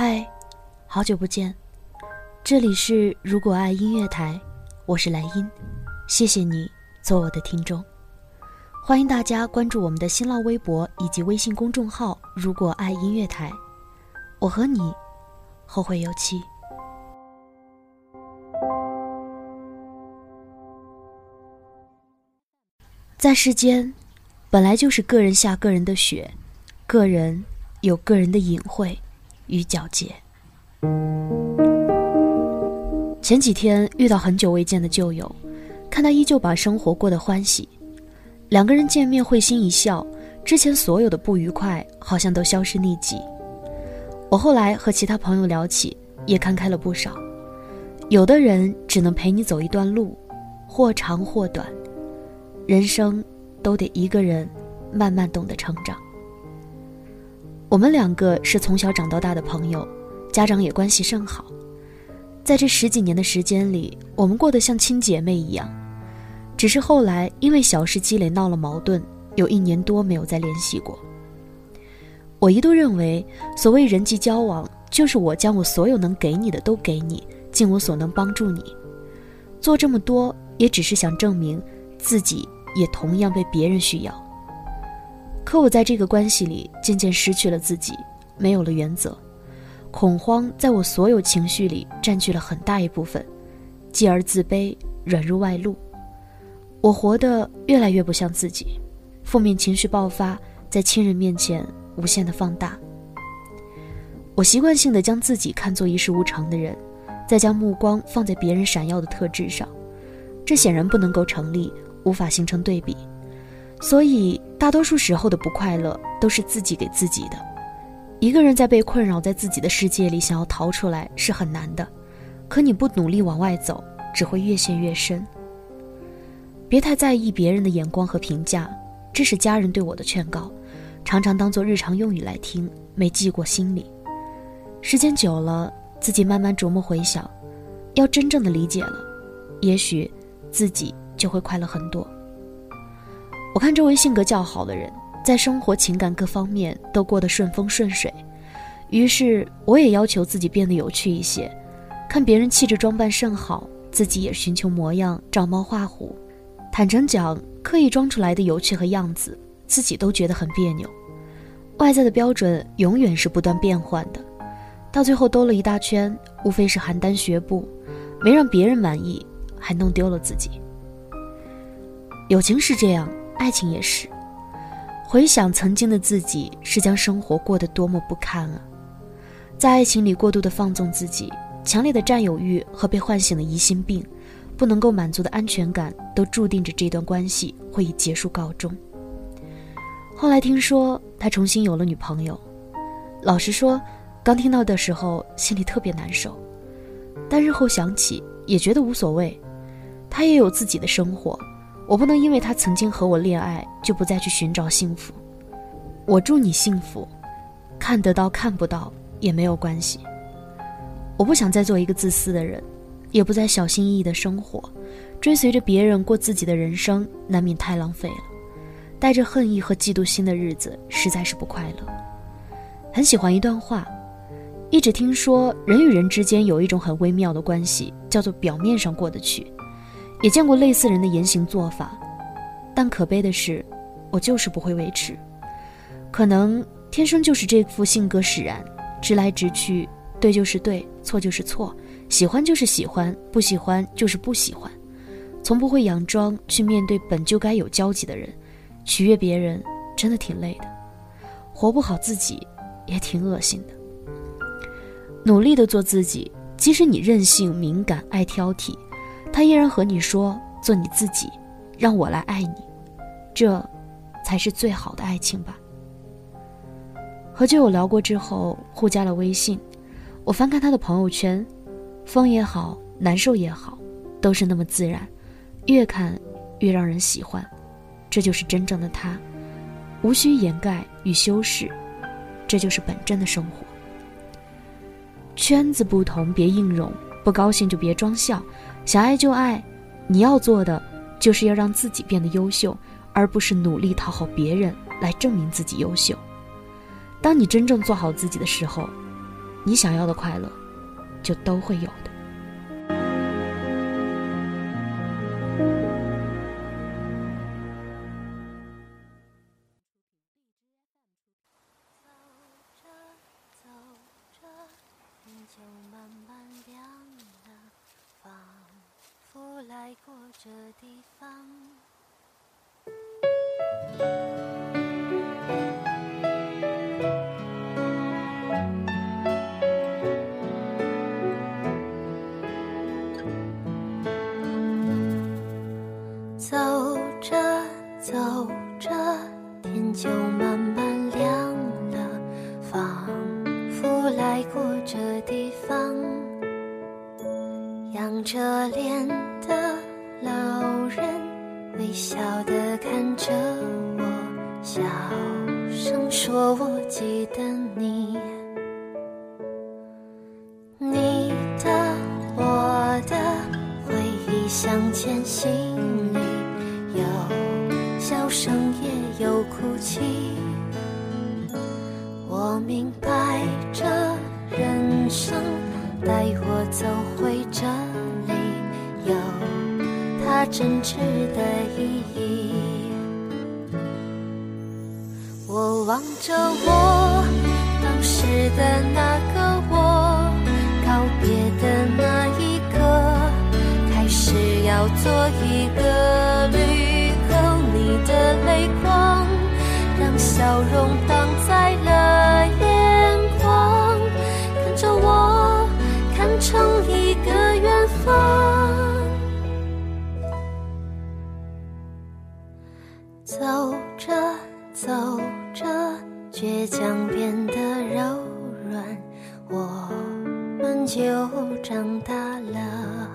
嗨，好久不见，这里是如果爱音乐台，我是莱茵，谢谢你做我的听众，欢迎大家关注我们的新浪微博以及微信公众号“如果爱音乐台”，我和你后会有期。在世间，本来就是个人下个人的雪，个人有个人的隐晦。与皎洁。前几天遇到很久未见的旧友，看他依旧把生活过得欢喜，两个人见面会心一笑，之前所有的不愉快好像都消失匿迹。我后来和其他朋友聊起，也看开了不少。有的人只能陪你走一段路，或长或短，人生都得一个人慢慢懂得成长。我们两个是从小长到大的朋友，家长也关系甚好。在这十几年的时间里，我们过得像亲姐妹一样。只是后来因为小事积累闹了矛盾，有一年多没有再联系过。我一度认为，所谓人际交往，就是我将我所有能给你的都给你，尽我所能帮助你。做这么多，也只是想证明自己也同样被别人需要。可我在这个关系里渐渐失去了自己，没有了原则，恐慌在我所有情绪里占据了很大一部分，继而自卑软弱外露，我活得越来越不像自己，负面情绪爆发在亲人面前无限的放大。我习惯性的将自己看作一事无成的人，再将目光放在别人闪耀的特质上，这显然不能够成立，无法形成对比。所以，大多数时候的不快乐都是自己给自己的。一个人在被困扰在自己的世界里，想要逃出来是很难的。可你不努力往外走，只会越陷越深。别太在意别人的眼光和评价，这是家人对我的劝告，常常当做日常用语来听，没记过心里。时间久了，自己慢慢琢磨回想，要真正的理解了，也许自己就会快乐很多。我看周围性格较好的人，在生活、情感各方面都过得顺风顺水，于是我也要求自己变得有趣一些。看别人气质装扮甚好，自己也寻求模样，照猫画虎。坦诚讲，刻意装出来的有趣和样子，自己都觉得很别扭。外在的标准永远是不断变换的，到最后兜了一大圈，无非是邯郸学步，没让别人满意，还弄丢了自己。友情是这样。爱情也是，回想曾经的自己，是将生活过得多么不堪啊！在爱情里过度的放纵自己，强烈的占有欲和被唤醒的疑心病，不能够满足的安全感，都注定着这段关系会以结束告终。后来听说他重新有了女朋友，老实说，刚听到的时候心里特别难受，但日后想起也觉得无所谓，他也有自己的生活。我不能因为他曾经和我恋爱，就不再去寻找幸福。我祝你幸福，看得到看不到也没有关系。我不想再做一个自私的人，也不再小心翼翼的生活，追随着别人过自己的人生，难免太浪费了。带着恨意和嫉妒心的日子，实在是不快乐。很喜欢一段话，一直听说人与人之间有一种很微妙的关系，叫做表面上过得去。也见过类似人的言行做法，但可悲的是，我就是不会维持。可能天生就是这副性格使然，直来直去，对就是对，错就是错，喜欢就是喜欢，不喜欢就是不喜欢，从不会佯装去面对本就该有交集的人，取悦别人真的挺累的，活不好自己也挺恶心的。努力的做自己，即使你任性、敏感、爱挑剔，他依然和你说做你自己，让我来爱你，这，才是最好的爱情吧。和旧友聊过之后，互加了微信。我翻看他的朋友圈，疯也好，难受也好，都是那么自然，越看越让人喜欢。这就是真正的他，无需掩盖与修饰，这就是本真的生活。圈子不同，别硬融；不高兴就别装笑。想爱就爱，你要做的就是要让自己变得优秀，而不是努力讨好别人来证明自己优秀。当你真正做好自己的时候，你想要的快乐，就都会有的。曾来过这地方。微笑的看着我，小声说：“我记得你，你的我的回忆向前，心里有笑声也有哭泣。我明白这人生。”带我走回这里，有他真挚的意义。我望着我当时的那个我，告别的那一刻，开始要做一个旅客。你的泪光，让笑容挡在了眼眶，看着我。看成一走着走着，倔强变得柔软，我们就长大了。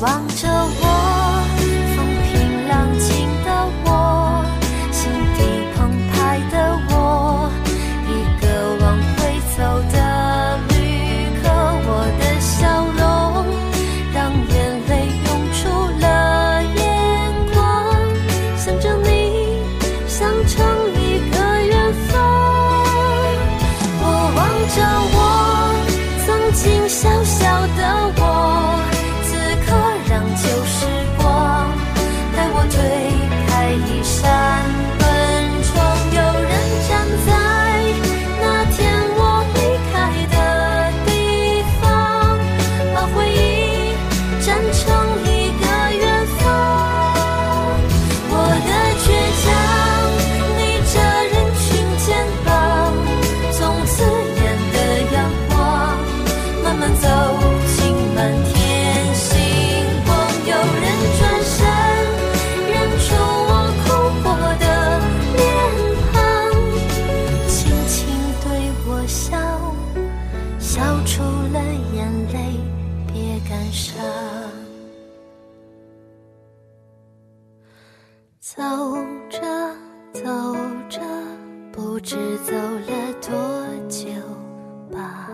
望着我。我们走进满天星光，有人转身，认出我哭过的脸庞，轻轻对我笑，笑出了眼泪，别感伤。走着走着，不知走了多久吧。